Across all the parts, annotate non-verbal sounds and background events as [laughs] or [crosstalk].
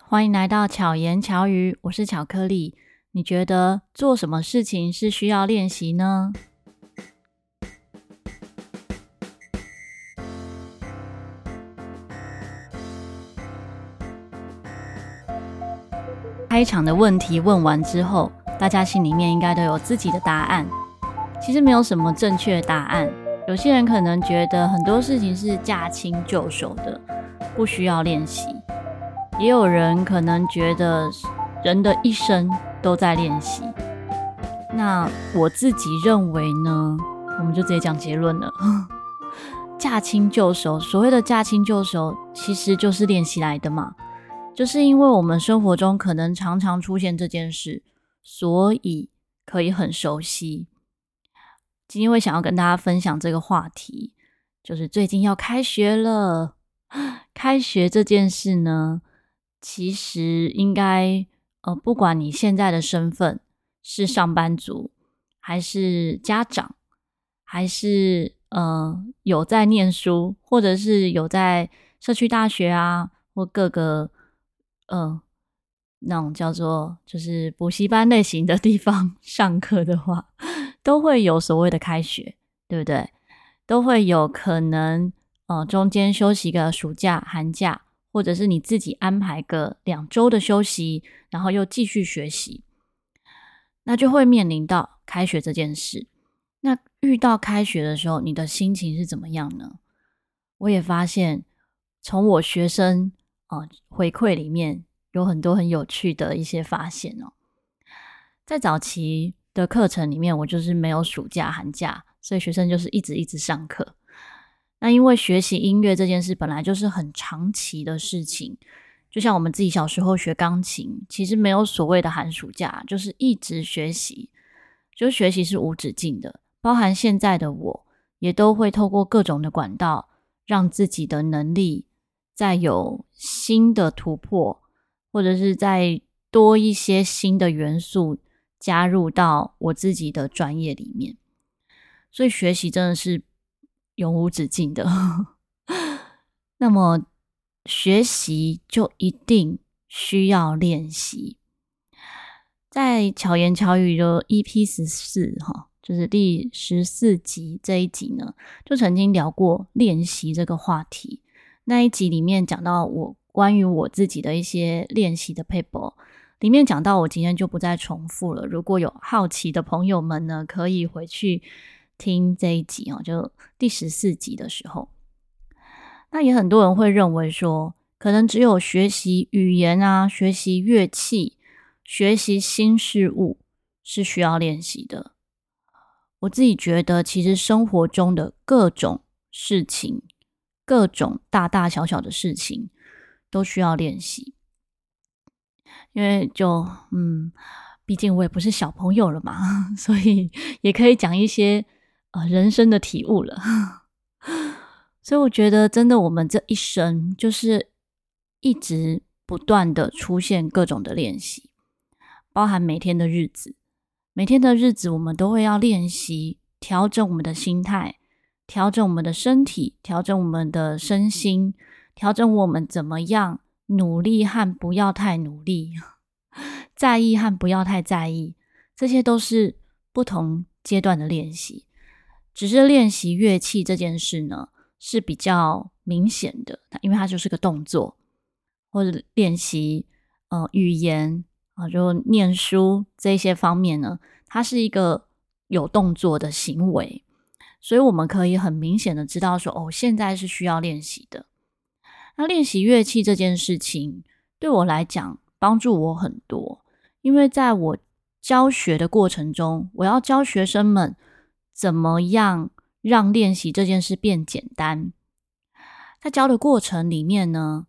欢迎来到巧言巧语，我是巧克力。你觉得做什么事情是需要练习呢？开场的问题问完之后，大家心里面应该都有自己的答案。其实没有什么正确答案。有些人可能觉得很多事情是驾轻就熟的，不需要练习。也有人可能觉得人的一生都在练习，那我自己认为呢，我们就直接讲结论了。[laughs] 驾轻就熟，所谓的驾轻就熟，其实就是练习来的嘛。就是因为我们生活中可能常常出现这件事，所以可以很熟悉。今天会想要跟大家分享这个话题，就是最近要开学了，[gasps] 开学这件事呢。其实应该，呃，不管你现在的身份是上班族，还是家长，还是呃有在念书，或者是有在社区大学啊，或各个呃那种叫做就是补习班类型的地方 [laughs] 上课的话，都会有所谓的开学，对不对？都会有可能，呃，中间休息个暑假、寒假。或者是你自己安排个两周的休息，然后又继续学习，那就会面临到开学这件事。那遇到开学的时候，你的心情是怎么样呢？我也发现，从我学生啊、回馈里面，有很多很有趣的一些发现哦。在早期的课程里面，我就是没有暑假寒假，所以学生就是一直一直上课。那因为学习音乐这件事本来就是很长期的事情，就像我们自己小时候学钢琴，其实没有所谓的寒暑假，就是一直学习，就学习是无止境的。包含现在的我，也都会透过各种的管道，让自己的能力再有新的突破，或者是再多一些新的元素加入到我自己的专业里面。所以学习真的是。永无止境的，[laughs] 那么学习就一定需要练习。在巧言巧语的 EP 十四哈，就是第十四集这一集呢，就曾经聊过练习这个话题。那一集里面讲到我关于我自己的一些练习的 paper，里面讲到我今天就不再重复了。如果有好奇的朋友们呢，可以回去。听这一集哦，就第十四集的时候，那也很多人会认为说，可能只有学习语言啊、学习乐器、学习新事物是需要练习的。我自己觉得，其实生活中的各种事情、各种大大小小的事情都需要练习，因为就嗯，毕竟我也不是小朋友了嘛，[laughs] 所以也可以讲一些。啊，人生的体悟了，[laughs] 所以我觉得，真的，我们这一生就是一直不断的出现各种的练习，包含每天的日子，每天的日子，我们都会要练习调整我们的心态，调整我们的身体，调整我们的身心，调整我们怎么样努力和不要太努力，[laughs] 在意和不要太在意，这些都是不同阶段的练习。只是练习乐器这件事呢，是比较明显的，因为它就是个动作，或者练习呃语言啊、就念书这些方面呢，它是一个有动作的行为，所以我们可以很明显的知道说，哦，现在是需要练习的。那练习乐器这件事情对我来讲帮助我很多，因为在我教学的过程中，我要教学生们。怎么样让练习这件事变简单？在教的过程里面呢，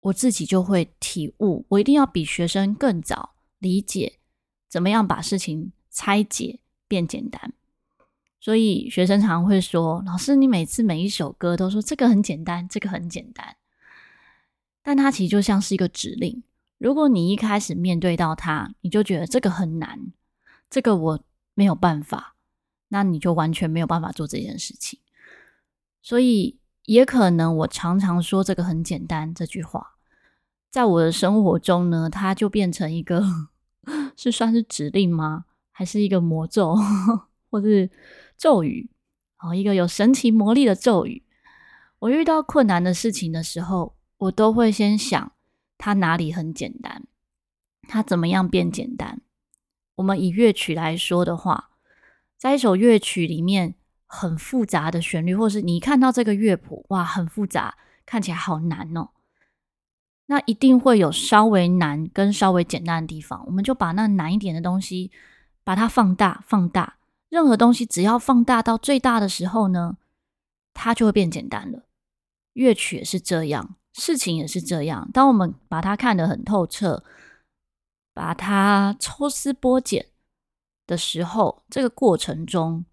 我自己就会体悟，我一定要比学生更早理解怎么样把事情拆解变简单。所以学生常会说：“老师，你每次每一首歌都说这个很简单，这个很简单。”但它其实就像是一个指令。如果你一开始面对到它，你就觉得这个很难，这个我没有办法。那你就完全没有办法做这件事情，所以也可能我常常说这个很简单这句话，在我的生活中呢，它就变成一个 [laughs] 是算是指令吗？还是一个魔咒，或是咒语？哦，一个有神奇魔力的咒语。我遇到困难的事情的时候，我都会先想它哪里很简单，它怎么样变简单。我们以乐曲来说的话，在一首乐曲里面很复杂的旋律，或是你看到这个乐谱，哇，很复杂，看起来好难哦。那一定会有稍微难跟稍微简单的地方，我们就把那难一点的东西，把它放大，放大。任何东西只要放大到最大的时候呢，它就会变简单了。乐曲也是这样，事情也是这样。当我们把它看得很透彻，把它抽丝剥茧的时候，这个过程中，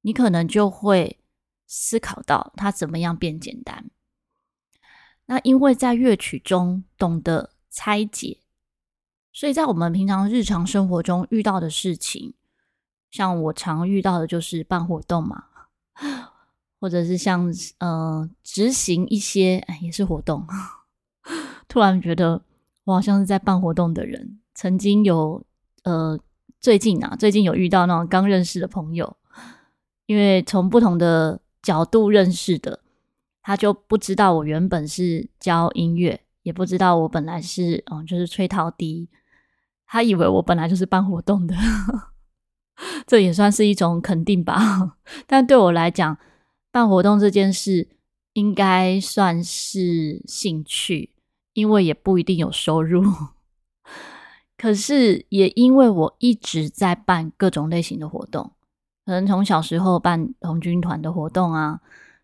你可能就会思考到它怎么样变简单。那因为在乐曲中懂得拆解，所以在我们平常日常生活中遇到的事情，像我常遇到的就是办活动嘛，[laughs] 或者是像呃执行一些，也是活动。[laughs] 突然觉得我好像是在办活动的人。曾经有呃最近啊，最近有遇到那种刚认识的朋友，因为从不同的角度认识的。他就不知道我原本是教音乐，也不知道我本来是嗯，就是吹陶笛。他以为我本来就是办活动的，[laughs] 这也算是一种肯定吧。[laughs] 但对我来讲，办活动这件事应该算是兴趣，因为也不一定有收入。可是也因为我一直在办各种类型的活动，可能从小时候办童军团的活动啊。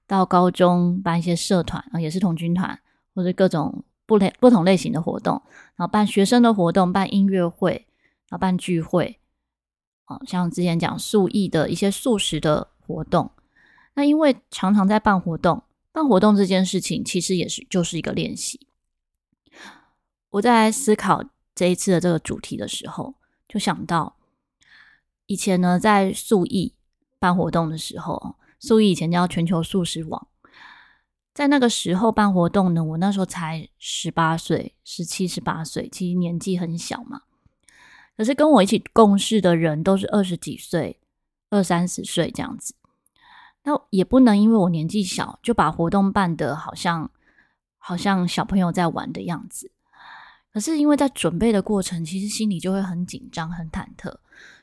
到高中办一些社团啊，也是童军团或者各种不类不同类型的活动，然后办学生的活动，办音乐会，然后办聚会，哦，像之前讲素艺的一些素食的活动。那因为常常在办活动，办活动这件事情其实也是就是一个练习。我在思考这一次的这个主题的时候，就想到以前呢，在素艺办活动的时候。素艺以前叫全球素食网，在那个时候办活动呢，我那时候才十八岁、十七、十八岁，其实年纪很小嘛。可是跟我一起共事的人都是二十几岁、二三十岁这样子，那也不能因为我年纪小就把活动办得好像好像小朋友在玩的样子。可是因为在准备的过程，其实心里就会很紧张、很忐忑，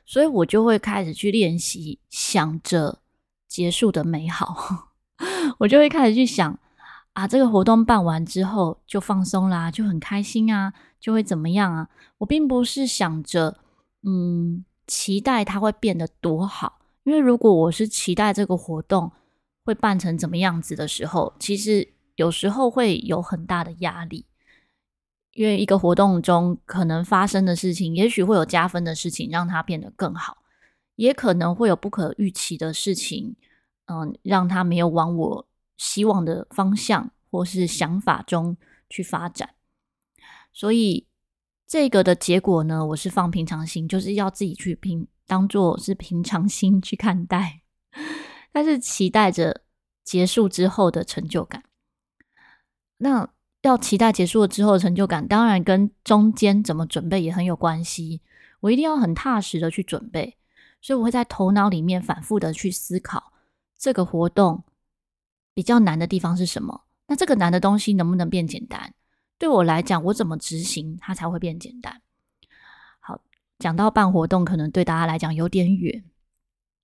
所以我就会开始去练习，想着。结束的美好，[laughs] 我就会开始去想啊，这个活动办完之后就放松啦，就很开心啊，就会怎么样啊？我并不是想着，嗯，期待它会变得多好，因为如果我是期待这个活动会办成怎么样子的时候，其实有时候会有很大的压力，因为一个活动中可能发生的事情，也许会有加分的事情，让它变得更好。也可能会有不可预期的事情，嗯，让他没有往我希望的方向或是想法中去发展。所以这个的结果呢，我是放平常心，就是要自己去平，当做是平常心去看待，[laughs] 但是期待着结束之后的成就感。那要期待结束了之后的成就感，当然跟中间怎么准备也很有关系。我一定要很踏实的去准备。所以我会在头脑里面反复的去思考，这个活动比较难的地方是什么？那这个难的东西能不能变简单？对我来讲，我怎么执行它才会变简单？好，讲到办活动，可能对大家来讲有点远。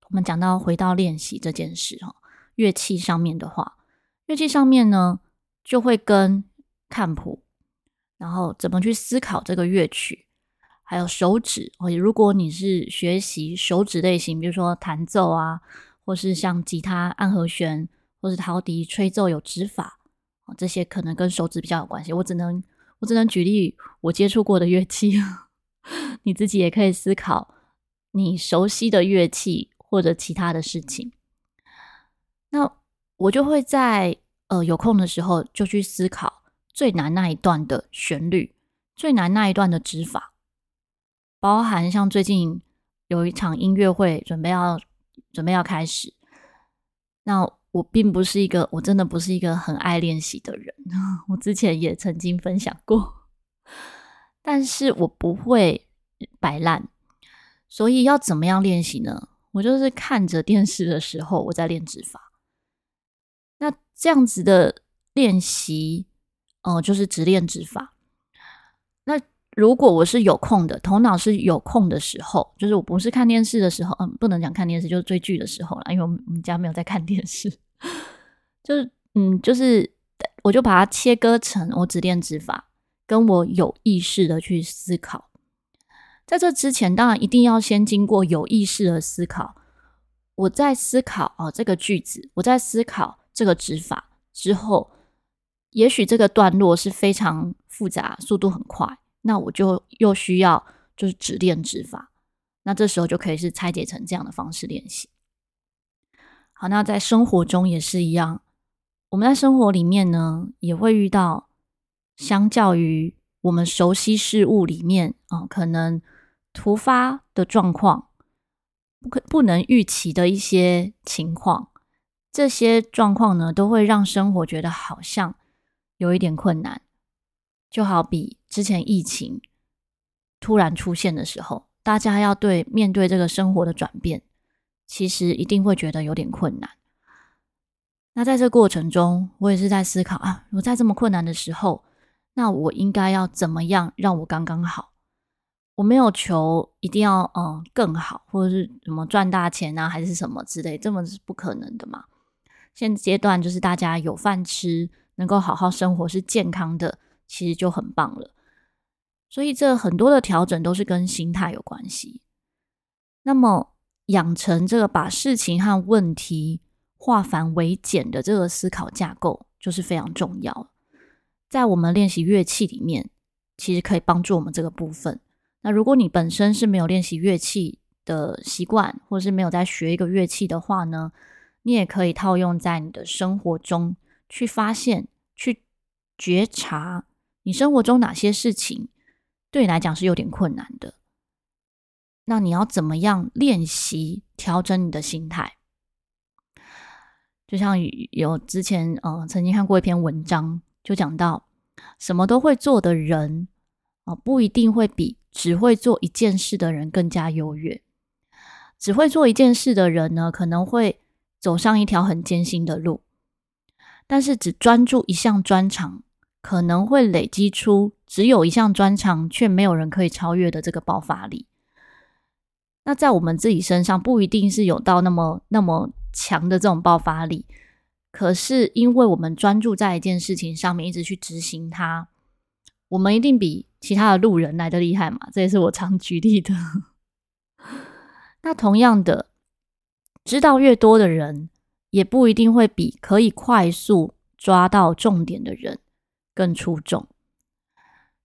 我们讲到回到练习这件事哈，乐器上面的话，乐器上面呢就会跟看谱，然后怎么去思考这个乐曲。还有手指哦，如果你是学习手指类型，比如说弹奏啊，或是像吉他按和弦，或是陶笛吹奏有指法，这些可能跟手指比较有关系。我只能我只能举例我接触过的乐器，[laughs] 你自己也可以思考你熟悉的乐器或者其他的事情。那我就会在呃有空的时候就去思考最难那一段的旋律，最难那一段的指法。包含像最近有一场音乐会准备要准备要开始，那我并不是一个，我真的不是一个很爱练习的人。[laughs] 我之前也曾经分享过，[laughs] 但是我不会摆烂，所以要怎么样练习呢？我就是看着电视的时候，我在练指法。那这样子的练习，哦、就是直练指法。那如果我是有空的，头脑是有空的时候，就是我不是看电视的时候，嗯，不能讲看电视，就是追剧的时候啦，因为我们家没有在看电视，[laughs] 就是嗯，就是我就把它切割成我只练指法，跟我有意识的去思考。在这之前，当然一定要先经过有意识的思考。我在思考哦，这个句子，我在思考这个指法之后，也许这个段落是非常复杂，速度很快，那我就又需要就是只练指法。那这时候就可以是拆解成这样的方式练习。好，那在生活中也是一样，我们在生活里面呢，也会遇到，相较于我们熟悉事物里面啊、可能。突发的状况，不可不能预期的一些情况，这些状况呢，都会让生活觉得好像有一点困难。就好比之前疫情突然出现的时候，大家要对面对这个生活的转变，其实一定会觉得有点困难。那在这过程中，我也是在思考啊，我在这么困难的时候，那我应该要怎么样让我刚刚好？我没有求一定要嗯更好，或者是什么赚大钱啊，还是什么之类，这么是不可能的嘛。现阶段就是大家有饭吃，能够好好生活，是健康的，其实就很棒了。所以这很多的调整都是跟心态有关系。那么养成这个把事情和问题化繁为简的这个思考架构，就是非常重要。在我们练习乐器里面，其实可以帮助我们这个部分。那如果你本身是没有练习乐器的习惯，或是没有在学一个乐器的话呢，你也可以套用在你的生活中，去发现、去觉察你生活中哪些事情对你来讲是有点困难的。那你要怎么样练习调整你的心态？就像有之前呃曾经看过一篇文章，就讲到什么都会做的人啊，不一定会比。只会做一件事的人更加优越。只会做一件事的人呢，可能会走上一条很艰辛的路。但是只专注一项专长，可能会累积出只有一项专长却没有人可以超越的这个爆发力。那在我们自己身上，不一定是有到那么那么强的这种爆发力。可是因为我们专注在一件事情上面，一直去执行它，我们一定比。其他的路人来的厉害嘛？这也是我常举例的。[laughs] 那同样的，知道越多的人，也不一定会比可以快速抓到重点的人更出众。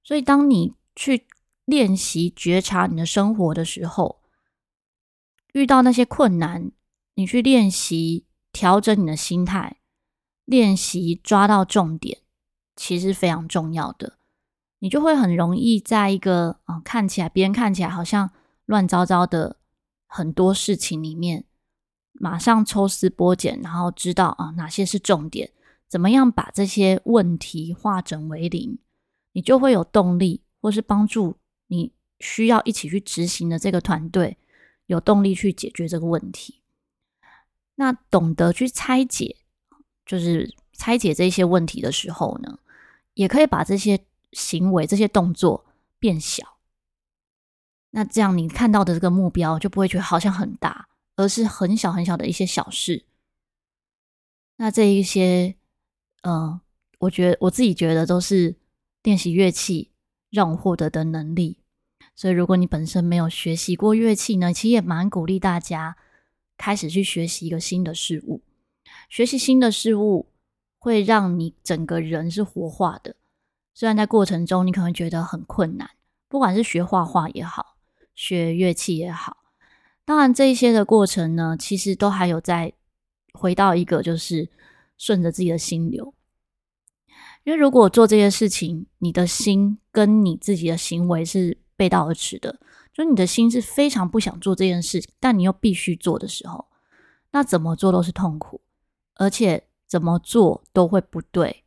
所以，当你去练习觉察你的生活的时候，遇到那些困难，你去练习调整你的心态，练习抓到重点，其实非常重要的。你就会很容易在一个啊、看起来别人看起来好像乱糟糟的很多事情里面，马上抽丝剥茧，然后知道啊、哪些是重点，怎么样把这些问题化整为零，你就会有动力，或是帮助你需要一起去执行的这个团队有动力去解决这个问题。那懂得去拆解，就是拆解这些问题的时候呢，也可以把这些。行为这些动作变小，那这样你看到的这个目标就不会觉得好像很大，而是很小很小的一些小事。那这一些，嗯、我觉得我自己觉得都是练习乐器让我获得的能力。所以，如果你本身没有学习过乐器呢，其实也蛮鼓励大家开始去学习一个新的事物。学习新的事物会让你整个人是活化的。虽然在过程中你可能觉得很困难，不管是学画画也好，学乐器也好，当然这一些的过程呢，其实都还有在回到一个就是顺着自己的心流。因为如果做这些事情，你的心跟你自己的行为是背道而驰的，就你的心是非常不想做这件事，但你又必须做的时候，那怎么做都是痛苦，而且怎么做都会不对。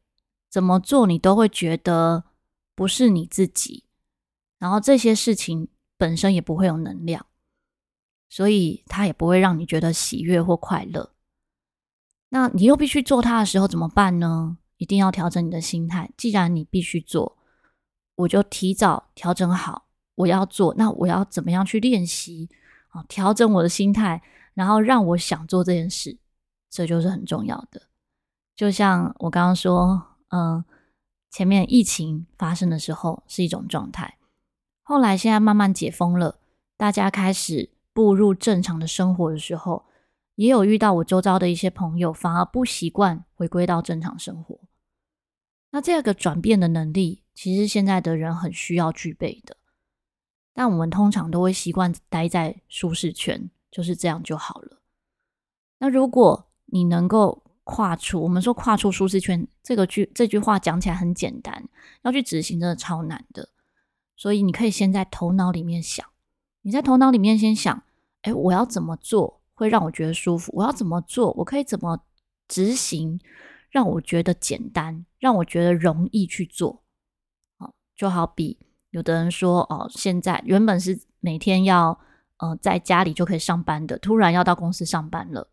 怎么做你都会觉得不是你自己，然后这些事情本身也不会有能量，所以它也不会让你觉得喜悦或快乐。那你又必须做它的时候怎么办呢？一定要调整你的心态。既然你必须做，我就提早调整好我要做。那我要怎么样去练习啊？调整我的心态，然后让我想做这件事，这就是很重要的。就像我刚刚说，嗯，前面疫情发生的时候是一种状态，后来现在慢慢解封了，大家开始步入正常的生活的时候。也有遇到我周遭的一些朋友，反而不习惯回归到正常生活。那这个转变的能力，其实现在的人很需要具备的。但我们通常都会习惯待在舒适圈，就是这样就好了。那如果你能够跨出，我们说跨出舒适圈这个句这句话讲起来很简单，要去执行真的超难的。所以你可以先在头脑里面想，你在头脑里面先想，哎，我要怎么做？会让我觉得舒服。我要怎么做？我可以怎么执行？让我觉得简单，让我觉得容易去做。哦，就好比有的人说，哦，现在原本是每天要呃在家里就可以上班的，突然要到公司上班了，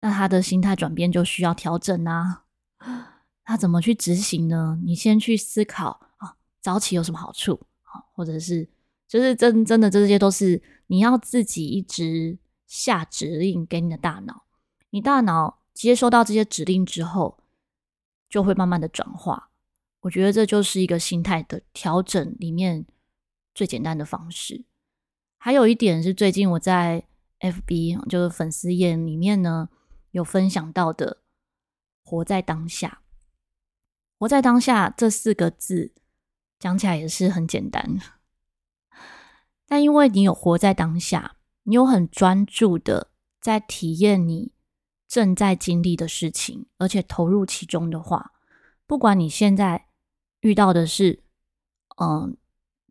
那他的心态转变就需要调整啊。他怎么去执行呢？你先去思考啊，早起有什么好处？啊，或者是就是真真的这些都是你要自己一直。下指令给你的大脑，你大脑接收到这些指令之后，就会慢慢的转化。我觉得这就是一个心态的调整里面最简单的方式。还有一点是最近我在 FB 就是粉丝页里面呢有分享到的，活在当下。活在当下这四个字讲起来也是很简单，但因为你有活在当下。你有很专注的在体验你正在经历的事情，而且投入其中的话，不管你现在遇到的是，嗯，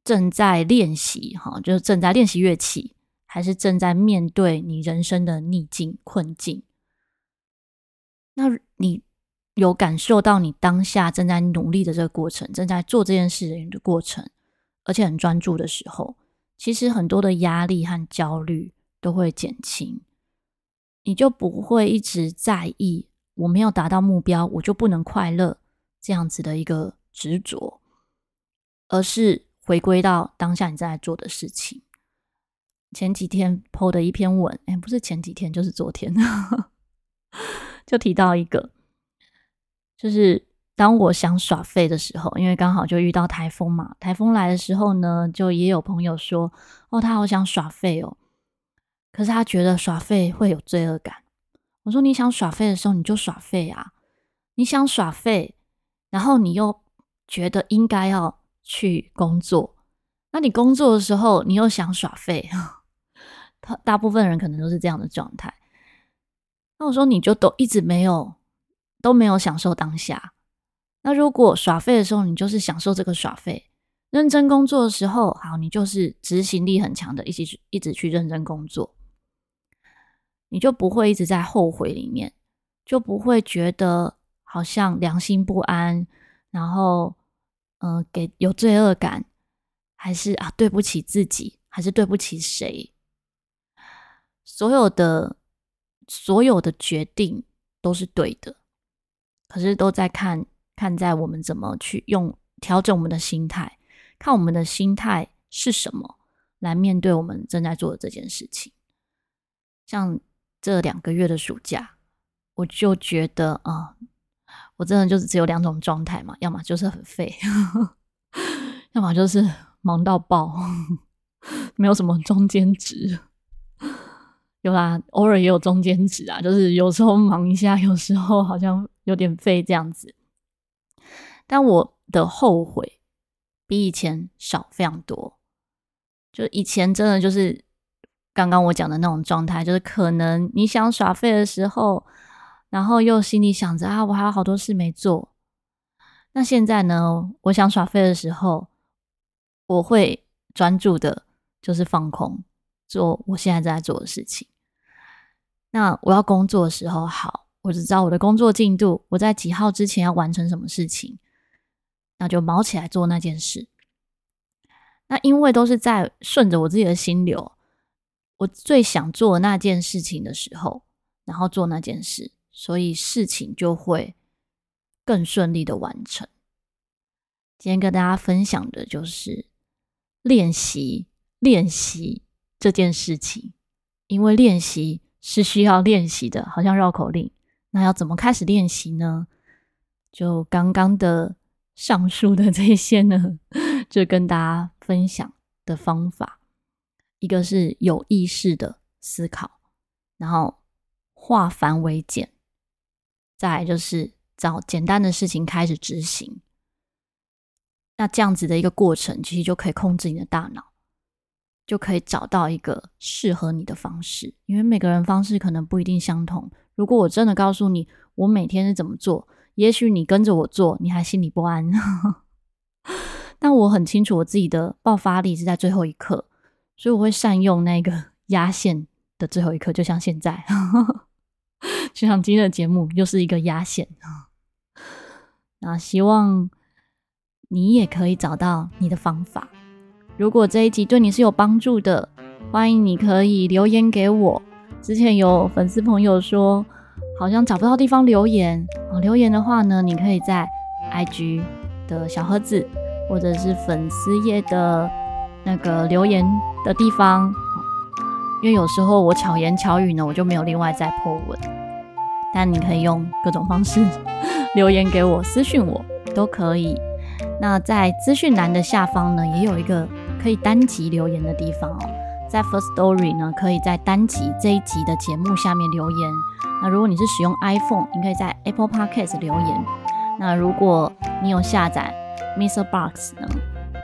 正在练习哈，就是正在练习乐器，还是正在面对你人生的逆境困境，那你有感受到你当下正在努力的这个过程，正在做这件事的过程，而且很专注的时候。其实很多的压力和焦虑都会减轻，你就不会一直在意我没有达到目标，我就不能快乐这样子的一个执着，而是回归到当下你正在做的事情。前几天 PO 的一篇文，哎，不是前几天，就是昨天，[laughs] 就提到一个，就是。当我想耍废的时候，因为刚好就遇到台风嘛，台风来的时候呢，就也有朋友说：“哦，他好想耍废哦。”可是他觉得耍废会有罪恶感。我说：“你想耍废的时候，你就耍废啊！你想耍废，然后你又觉得应该要去工作，那你工作的时候，你又想耍废。[laughs] 他大部分人可能都是这样的状态。那我说，你就都一直没有都没有享受当下。”那如果耍废的时候，你就是享受这个耍废；认真工作的时候，好，你就是执行力很强的，一直一直去认真工作，你就不会一直在后悔里面，就不会觉得好像良心不安，然后嗯、呃，给有罪恶感，还是啊对不起自己，还是对不起谁？所有的所有的决定都是对的，可是都在看。看在我们怎么去用调整我们的心态，看我们的心态是什么，来面对我们正在做的这件事情。像这两个月的暑假，我就觉得啊、嗯，我真的就是只有两种状态嘛，要么就是很废，[laughs] 要么就是忙到爆，没有什么中间值。有啦，偶尔也有中间值啊，就是有时候忙一下，有时候好像有点废这样子。但我的后悔比以前少非常多，就以前真的就是刚刚我讲的那种状态，就是可能你想耍废的时候，然后又心里想着啊，我还有好多事没做。那现在呢，我想耍废的时候，我会专注的，就是放空，做我现在正在做的事情。那我要工作的时候，好，我只知道我的工作进度，我在几号之前要完成什么事情。那就卯起来做那件事。那因为都是在顺着我自己的心流，我最想做那件事情的时候，然后做那件事，所以事情就会更顺利的完成。今天跟大家分享的就是练习练习这件事情，因为练习是需要练习的，好像绕口令。那要怎么开始练习呢？就刚刚的上述的这些呢，就跟大家分享的方法，一个是有意识的思考，然后化繁为简，再来就是找简单的事情开始执行。那这样子的一个过程，其实就可以控制你的大脑，就可以找到一个适合你的方式。因为每个人方式可能不一定相同。如果我真的告诉你我每天是怎么做，也许你跟着我做，你还心里不安。[laughs] 但我很清楚我自己的爆发力是在最后一刻，所以我会善用那个压线的最后一刻，就像现在，[laughs] 就像今天的节目又是一个压线。那希望。你也可以找到你的方法。如果这一集对你是有帮助的，欢迎你可以留言给我。之前有粉丝朋友说，好像找不到地方留言。哦，留言的话呢，你可以在 IG 的小盒子，或者是粉丝页的那个留言的地方。因为有时候我巧言巧语呢，我就没有另外再破文。但你可以用各种方式 [laughs] 留言给我，私讯我都可以。那在资讯栏的下方呢，也有一个可以单集留言的地方哦。在 First Story 呢，可以在单集这一集的节目下面留言。那如果你是使用 iPhone，你可以在 Apple Podcast 留言。那如果你有下载 MixerBox 呢，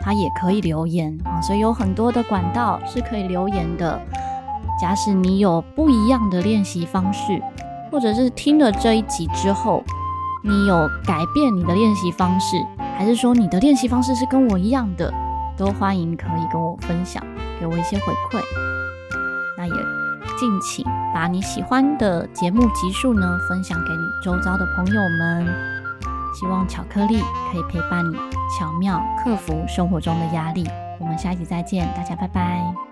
它也可以留言啊。所以有很多的管道是可以留言的。假使你有不一样的练习方式，或者是听了这一集之后，你有改变你的练习方式。还是说你的练习方式是跟我一样的，都欢迎可以跟我分享，给我一些回馈。敬请把你喜欢的节目集数呢分享给你周遭的朋友们。希望巧克力可以陪伴你，巧妙克服生活中的压力。我们下一集再见，大家拜拜。